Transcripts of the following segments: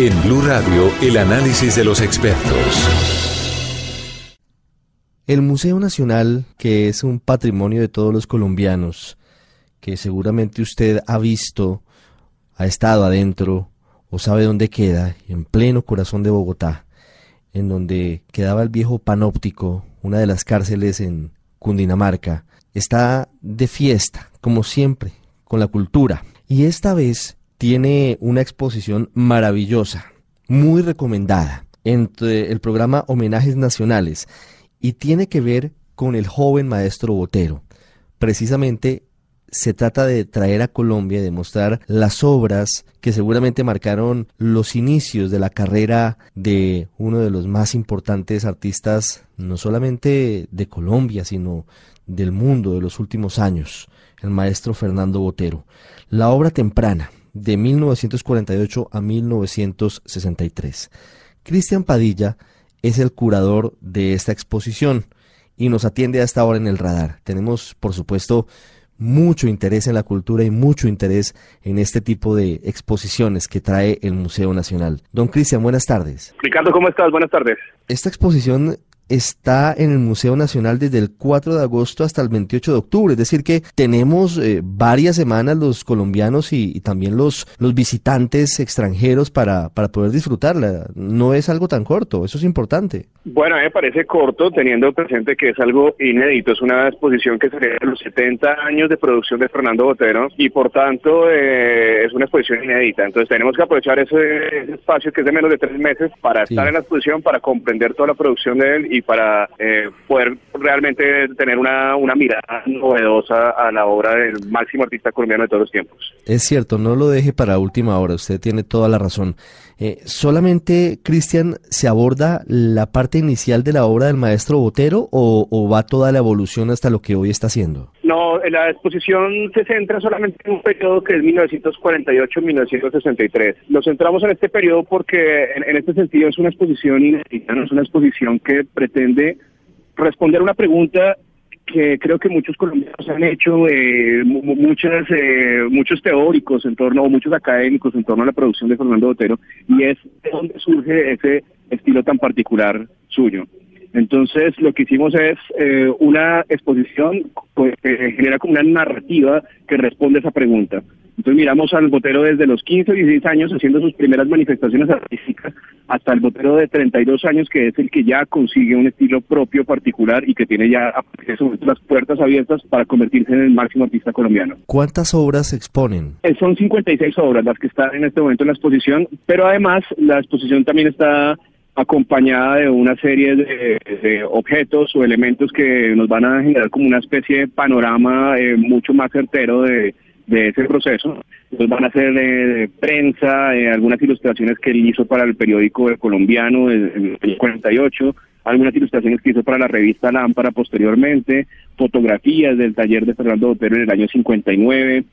En Blue Radio, el análisis de los expertos. El Museo Nacional, que es un patrimonio de todos los colombianos, que seguramente usted ha visto, ha estado adentro o sabe dónde queda, en pleno corazón de Bogotá, en donde quedaba el viejo panóptico, una de las cárceles en Cundinamarca, está de fiesta, como siempre, con la cultura. Y esta vez tiene una exposición maravillosa, muy recomendada, entre el programa Homenajes Nacionales, y tiene que ver con el joven maestro Botero. Precisamente se trata de traer a Colombia y de mostrar las obras que seguramente marcaron los inicios de la carrera de uno de los más importantes artistas, no solamente de Colombia, sino del mundo de los últimos años, el maestro Fernando Botero. La obra temprana, de 1948 a 1963. Cristian Padilla es el curador de esta exposición y nos atiende a esta hora en el radar. Tenemos, por supuesto, mucho interés en la cultura y mucho interés en este tipo de exposiciones que trae el Museo Nacional. Don Cristian, buenas tardes. Ricardo, ¿cómo estás? Buenas tardes. Esta exposición está en el Museo Nacional desde el 4 de agosto hasta el 28 de octubre. Es decir, que tenemos eh, varias semanas los colombianos y, también los, los visitantes extranjeros para, para poder disfrutarla. No es algo tan corto, eso es importante. Bueno, me parece corto teniendo presente que es algo inédito. Es una exposición que celebra los 70 años de producción de Fernando Botero y por tanto eh, es una exposición inédita. Entonces tenemos que aprovechar ese, espacio que es de menos de tres meses para estar en la exposición, para comprender toda la producción de él y para eh, poder realmente tener una, una mirada novedosa a la obra del máximo artista colombiano de todos los tiempos. Es cierto, no lo deje para última hora, usted tiene toda la razón. Eh, solamente, Cristian, ¿se aborda la parte inicial de la obra del maestro Botero o, o, va toda la evolución hasta lo que hoy está haciendo? No, la exposición se centra solamente en un periodo que es 1948-1963. Nos centramos en este periodo porque en, este sentido es una exposición inédita, no es una exposición que pretende responder una pregunta que creo que muchos colombianos han hecho, eh, muchas, eh, muchos teóricos en torno, o muchos académicos en torno a la producción de Fernando Botero, y es de dónde surge ese estilo tan particular suyo. Entonces, lo que hicimos es eh, una exposición pues, que genera como una narrativa que responde a esa pregunta. Entonces miramos al botero desde los 15 o 16 años haciendo sus primeras manifestaciones artísticas hasta el botero de 32 años que es el que ya consigue un estilo propio particular y que tiene ya las puertas abiertas para convertirse en el máximo artista colombiano. ¿Cuántas obras exponen? Eh, son 56 obras las que están en este momento en la exposición, pero además la exposición también está acompañada de una serie de, de, objetos o elementos que nos van a generar como una especie de panorama eh, mucho más certero de, de ese proceso. Entonces van a ser de, prensa, eh, algunas ilustraciones que él hizo para el periódico colombiano en el 48, algunas ilustraciones que hizo para la revista Lámpara posteriormente, fotografías del taller de Fernando Botero en el año 59,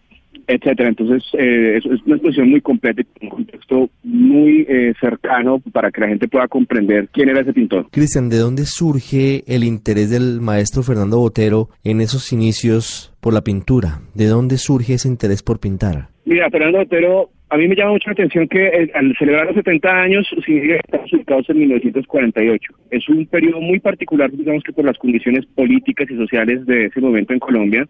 etcétera. Entonces, eh, es, una exposición muy completa, un contexto muy eh, cercano para que la gente pueda comprender quién era ese pintor. Cristian, ¿de dónde surge el interés del maestro Fernando Botero en esos inicios por la pintura? ¿De dónde surge ese interés por pintar? Mira, Fernando Botero, a mí me llama mucho la atención que eh, al celebrar los 70 años significa que estamos ubicados en 1948. Es un periodo muy particular, digamos que por las condiciones políticas y sociales de ese momento en Colombia.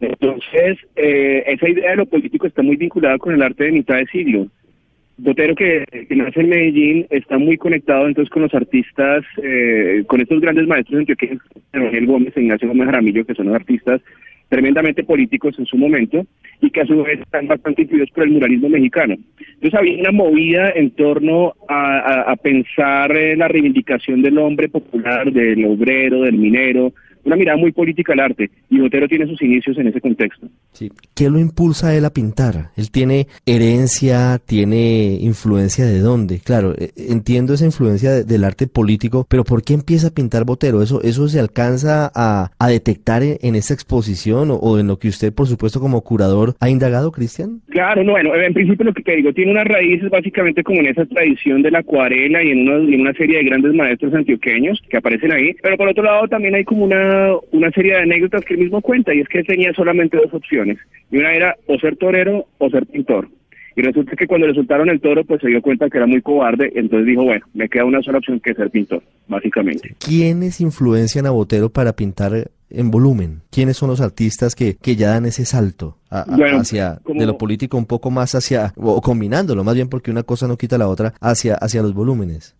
Entonces, eh, esa idea de lo político está muy vinculada con el arte de mitad de siglo. Botero, que, nace en Medellín, está muy conectado entonces con los artistas, eh, con estos grandes maestros antioqueños, Daniel Gómez e Ignacio Gómez Jaramillo, que son artistas tremendamente políticos en su momento y que a su vez están bastante influidos por el muralismo mexicano. Entonces había una movida en torno a, a, pensar en la reivindicación del hombre popular, del obrero, del minero, una mirada muy política al arte, y Botero tiene sus inicios en ese contexto. Sí. ¿Qué lo impulsa a él a pintar? Él tiene herencia, tiene influencia de dónde? Claro, eh, entiendo esa influencia de- del arte político, pero ¿por qué empieza a pintar Botero? ¿Eso, eso se alcanza a, a detectar en, en esta exposición o, o en lo que usted, por supuesto, como curador, ha indagado, Cristian? Claro, no, bueno, en principio lo que te digo, tiene unas raíces básicamente como en esa tradición de la acuarela y en una, y en una serie de grandes maestros antioqueños que aparecen ahí, pero por otro lado también hay como una, una serie de anécdotas que él mismo cuenta, y es que él tenía solamente dos opciones, y una era o ser torero o ser pintor. Y resulta que cuando le soltaron el toro, pues se dio cuenta que era muy cobarde, entonces dijo, bueno, me queda una sola opción que ser pintor, básicamente. ¿Quiénes influencian a Botero para pintar en volumen? ¿Quiénes son los artistas que, que ya dan ese salto a- a- Bueno, hacia como- de lo político un poco más hacia, o combinándolo más bien porque una cosa no quita la otra, hacia, hacia los volúmenes?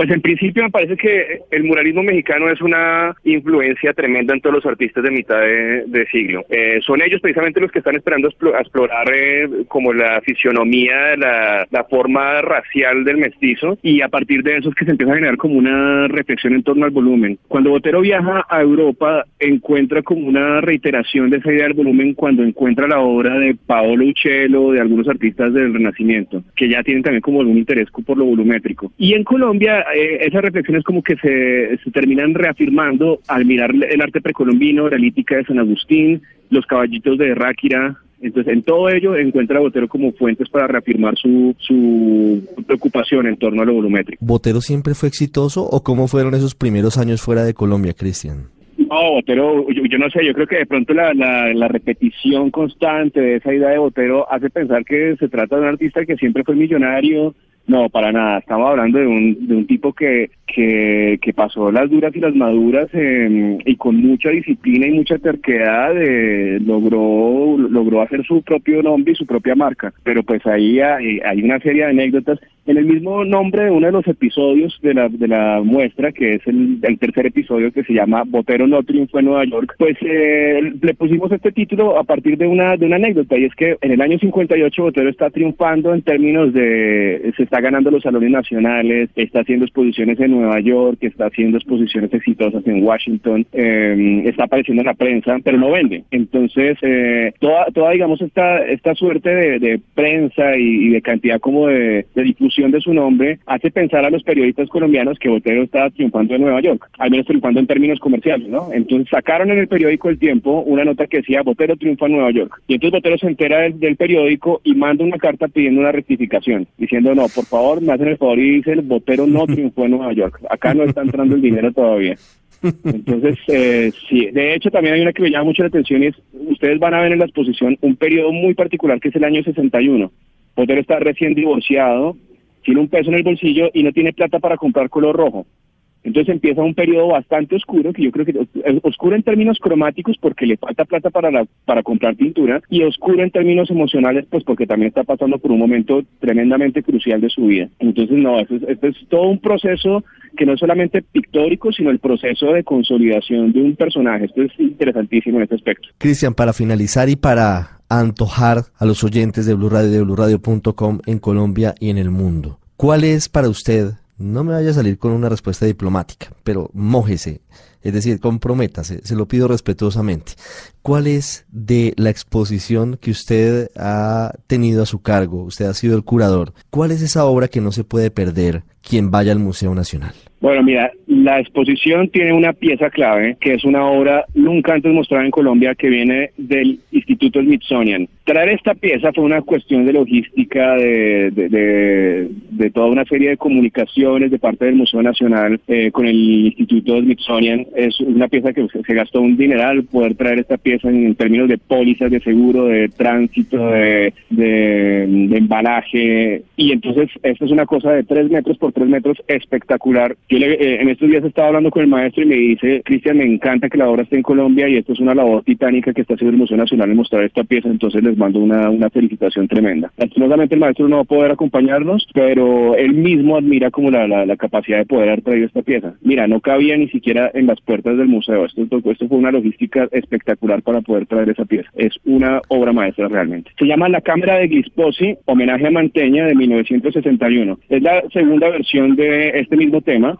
Pues en principio me parece que el muralismo mexicano es una influencia tremenda en todos los artistas de mitad de, de siglo. Eh, son ellos precisamente los que están esperando a explorar eh, como la fisionomía, la, la forma racial del mestizo y a partir de eso es que se empieza a generar como una reflexión en torno al volumen. Cuando Botero viaja a Europa encuentra como una reiteración de esa idea del volumen cuando encuentra la obra de Paolo Uccello, de algunos artistas del Renacimiento, que ya tienen también como algún interés por lo volumétrico. Y en Colombia eh, esas reflexiones como que se, se terminan reafirmando al mirar el arte precolombino, la lítica de San Agustín, los caballitos de Ráquira. Entonces, en todo ello encuentra a Botero como fuentes para reafirmar su, su preocupación en torno a lo volumétrico. ¿Botero siempre fue exitoso o cómo fueron esos primeros años fuera de Colombia, Cristian? No, Botero, yo, yo no sé, yo creo que de pronto la, la, la repetición constante de esa idea de Botero hace pensar que se trata de un artista que siempre fue millonario. No, para nada. Estamos hablando de un, de un tipo que, que, pasó las duras y las maduras y con mucha disciplina y mucha terquedad eh, logró, logró hacer su propio nombre y su propia marca. Pero pues ahí hay, una serie de anécdotas. En el mismo nombre de uno de los episodios de la, de la muestra, que es el, el tercer episodio que se llama Botero no triunfó en Nueva York, pues eh, le pusimos este título a partir de una, de una anécdota y es que en el año 58 Botero está triunfando en términos de, se está ganando los salones nacionales, está haciendo exposiciones en Nueva York, está haciendo exposiciones exitosas en Washington, eh, está apareciendo en la prensa, pero no vende. Entonces, eh, toda, toda, digamos, esta, esta suerte de, prensa y, de cantidad como de, difusión de su nombre hace pensar a los periodistas colombianos que Botero estaba triunfando en Nueva York, al menos triunfando en términos comerciales, ¿no? Entonces sacaron en el periódico El Tiempo una nota que decía Botero triunfa en Nueva York. Y entonces Botero se entera del, del periódico y manda una carta pidiendo una rectificación, diciendo, no, por favor, me hacen el favor y dice, el Botero no triunfó en Nueva York. Acá no está entrando el dinero todavía. Entonces, eh, sí, de hecho también hay una que me llama mucho la atención y es, ustedes van a ver en la exposición un periodo muy particular que es el año 61. Botero está recién divorciado, tiene un peso en el bolsillo y no tiene plata para comprar color rojo. Entonces empieza un periodo bastante oscuro, que yo creo que es oscuro en términos cromáticos porque le falta plata para, la, para comprar pintura y oscuro en términos emocionales pues porque también está pasando por un momento tremendamente crucial de su vida. Entonces no, esto es, esto es todo un proceso que no es solamente pictórico, sino el proceso de consolidación de un personaje. Esto es interesantísimo en este aspecto. Cristian, para finalizar y para antojar a los oyentes de Blue Radio de BlueRadio.com en Colombia y en el mundo, ¿cuál es para usted no me vaya a salir con una respuesta diplomática, pero mójese, es decir, comprométase, se lo pido respetuosamente. ¿Cuál es de la exposición que usted ha tenido a su cargo? Usted ha sido el curador. ¿Cuál es esa obra que no se puede perder quien vaya al Museo Nacional? Bueno, mira, la exposición tiene una pieza clave, que es una obra nunca antes mostrada en Colombia, que viene del Instituto Smithsonian. Traer esta pieza fue una cuestión de logística, de, de, de, de toda una serie de comunicaciones de parte del Museo Nacional eh, con el Instituto Smithsonian. Es una pieza que se gastó un dineral poder traer esta pieza en, términos de pólizas de seguro, de tránsito, de, de embalaje. Y entonces, esta es una cosa de tres metros por tres metros espectacular. Yo le, eh, en estos días estaba hablando con el maestro y me dice, Cristian, me encanta que la obra esté en Colombia y esto es una labor titánica que está haciendo el Museo Nacional en mostrar esta pieza, entonces les mando una, una felicitación tremenda. Lastimosamente el maestro no va a poder acompañarnos, pero él mismo admira como la, la, la, capacidad de poder haber traído esta pieza. Mira, no cabía ni siquiera en las puertas del museo. Esto, esto fue una logística espectacular para poder traer esa pieza. Es una obra maestra realmente. Se llama La Cámara de Gisposi, homenaje a Manteña de 1961. Es la segunda versión de este mismo tema,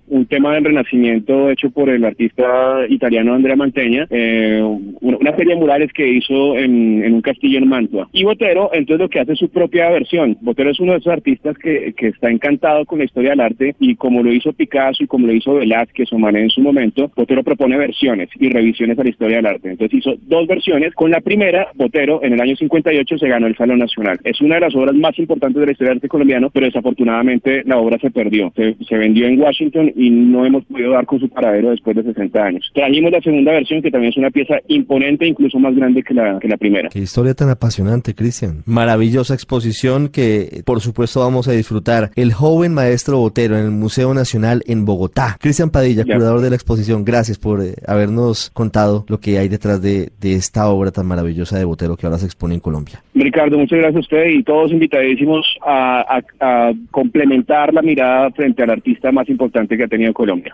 un tema del renacimiento hecho por el artista italiano Andrea Manteña, eh, una, serie de murales que hizo en, un castillo en Mantua. Y Botero, entonces lo que hace es su propia versión. Botero es uno de esos artistas que, que está encantado con la historia del arte y como lo hizo Picasso y como lo hizo Velázquez o Manet en su momento, Botero propone versiones y revisiones a la historia del arte. Entonces hizo dos versiones. Con la primera, Botero en el año 58 se ganó el Salón Nacional. Es una de las obras más importantes de la historia del arte colombiano, pero desafortunadamente la obra se perdió. Se vendió en Washington y no hemos podido dar con su paradero después de 60 años. Trajimos la segunda versión que también es una pieza imponente, incluso más grande que la, que la primera. Qué historia tan apasionante, Cristian. Maravillosa exposición que por supuesto vamos a disfrutar. El joven maestro Botero en el Museo Nacional en Bogotá. Cristian Padilla, curador de la exposición, gracias por eh, habernos contado lo que hay detrás de, de esta obra tan maravillosa de Botero que ahora se expone en Colombia. Ricardo, muchas gracias a usted y todos invitadísimos a, a, a complementar la mirada frente al artista más importante que ha tenido Colombia.